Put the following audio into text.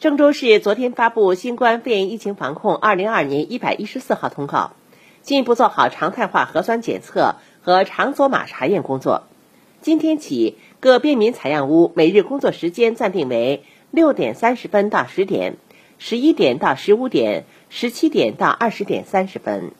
郑州市昨天发布新冠肺炎疫情防控二零二二年一百一十四号通告，进一步做好常态化核酸检测和场所码查验工作。今天起，各便民采样屋每日工作时间暂定为六点三十分到十点，十一点到十五点，十七点到二十点三十分。